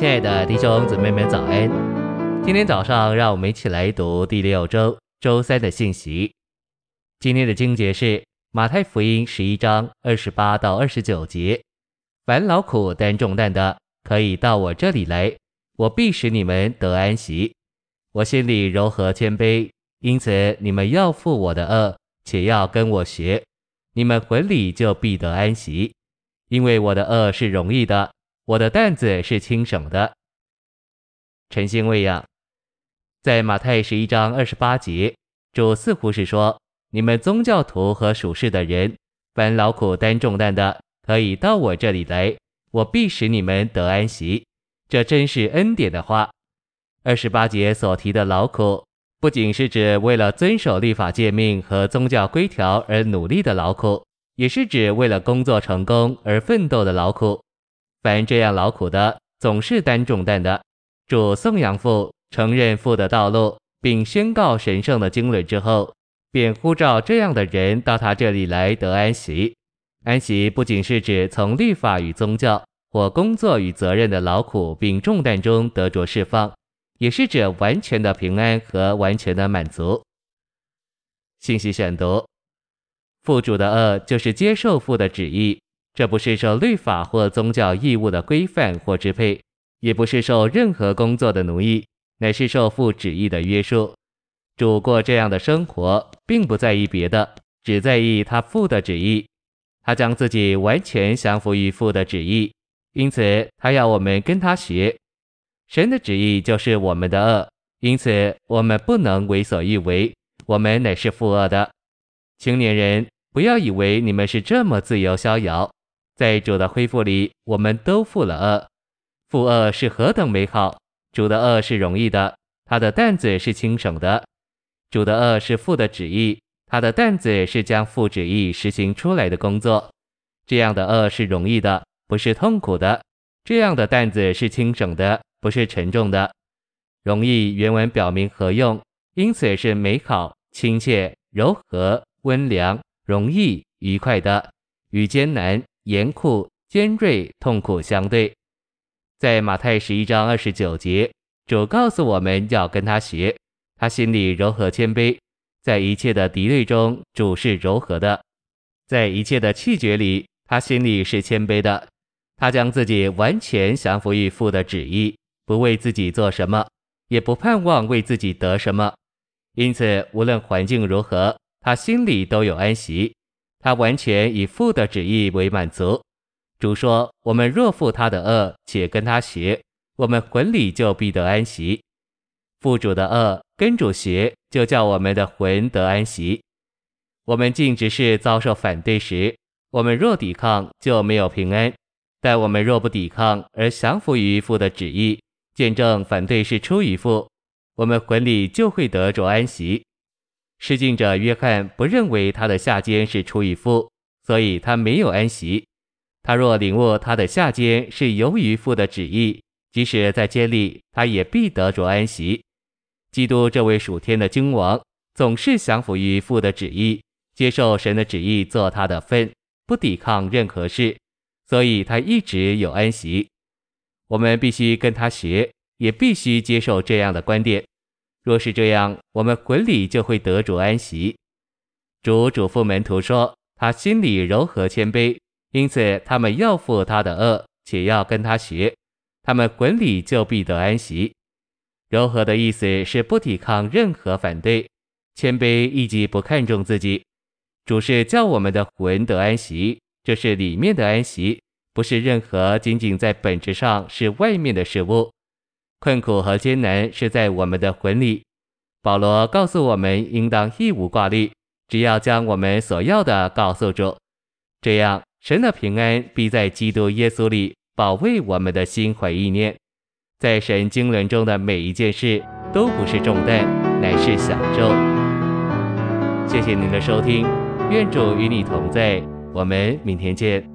亲爱的弟兄姊妹们，早安！今天早上，让我们一起来读第六周周三的信息。今天的经节是马太福音十一章二十八到二十九节：凡劳苦担重担的，可以到我这里来，我必使你们得安息。我心里柔和谦卑，因此你们要负我的轭，且要跟我学，你们魂里就必得安息。因为我的轭是容易的，我的担子是轻省的。晨星喂养，在马太十一章二十八节，主似乎是说：你们宗教徒和属世的人，凡劳苦担重担的，可以到我这里来，我必使你们得安息。这真是恩典的话。二十八节所提的劳苦，不仅是指为了遵守律法诫命和宗教规条而努力的劳苦。也是指为了工作成功而奋斗的劳苦，凡这样劳苦的，总是担重担的。主颂扬父，承认父的道路，并宣告神圣的经纶之后，便呼召这样的人到他这里来得安息。安息不仅是指从律法与宗教或工作与责任的劳苦并重担中得着释放，也是指完全的平安和完全的满足。信息选读。父主的轭就是接受父的旨意，这不是受律法或宗教义务的规范或支配，也不是受任何工作的奴役，乃是受父旨意的约束。主过这样的生活，并不在意别的，只在意他父的旨意。他将自己完全降服于父的旨意，因此他要我们跟他学。神的旨意就是我们的恶，因此我们不能为所欲为，我们乃是负恶的。青年人，不要以为你们是这么自由逍遥，在主的恢复里，我们都负了恶。负恶是何等美好！主的恶是容易的，他的担子是轻省的。主的恶是父的旨意，他的担子是将父旨意实行出来的工作。这样的恶是容易的，不是痛苦的；这样的担子是轻省的，不是沉重的。容易原文表明何用，因此是美好、亲切、柔和。温良、容易、愉快的，与艰难、严酷、尖锐、痛苦相对。在马太十一章二十九节，主告诉我们要跟他学，他心里柔和谦卑，在一切的敌对中，主是柔和的；在一切的气绝里，他心里是谦卑的。他将自己完全降服于父的旨意，不为自己做什么，也不盼望为自己得什么。因此，无论环境如何。他心里都有安息，他完全以父的旨意为满足。主说：“我们若负他的恶，且跟他学，我们魂里就必得安息。负主的恶，跟主学，就叫我们的魂得安息。我们尽职事遭受反对时，我们若抵抗，就没有平安；但我们若不抵抗，而降服于父的旨意，见证反对是出于父，我们魂里就会得着安息。”施浸者约翰不认为他的下监是出于父，所以他没有安息。他若领悟他的下监是由于父的旨意，即使在监里，他也必得着安息。基督这位属天的君王，总是降服于父的旨意，接受神的旨意做他的分，不抵抗任何事，所以他一直有安息。我们必须跟他学，也必须接受这样的观点。若是这样，我们魂里就会得主安息。主嘱咐门徒说，他心里柔和谦卑，因此他们要负他的轭，且要跟他学，他们魂里就必得安息。柔和的意思是不抵抗任何反对，谦卑以及不看重自己。主是叫我们的魂得安息，这是里面的安息，不是任何仅仅在本质上是外面的事物。困苦和艰难是在我们的魂里。保罗告诉我们，应当一无挂虑，只要将我们所要的告诉主，这样神的平安必在基督耶稣里保卫我们的心怀意念。在神经纶中的每一件事都不是重担，乃是享受。谢谢您的收听，愿主与你同在，我们明天见。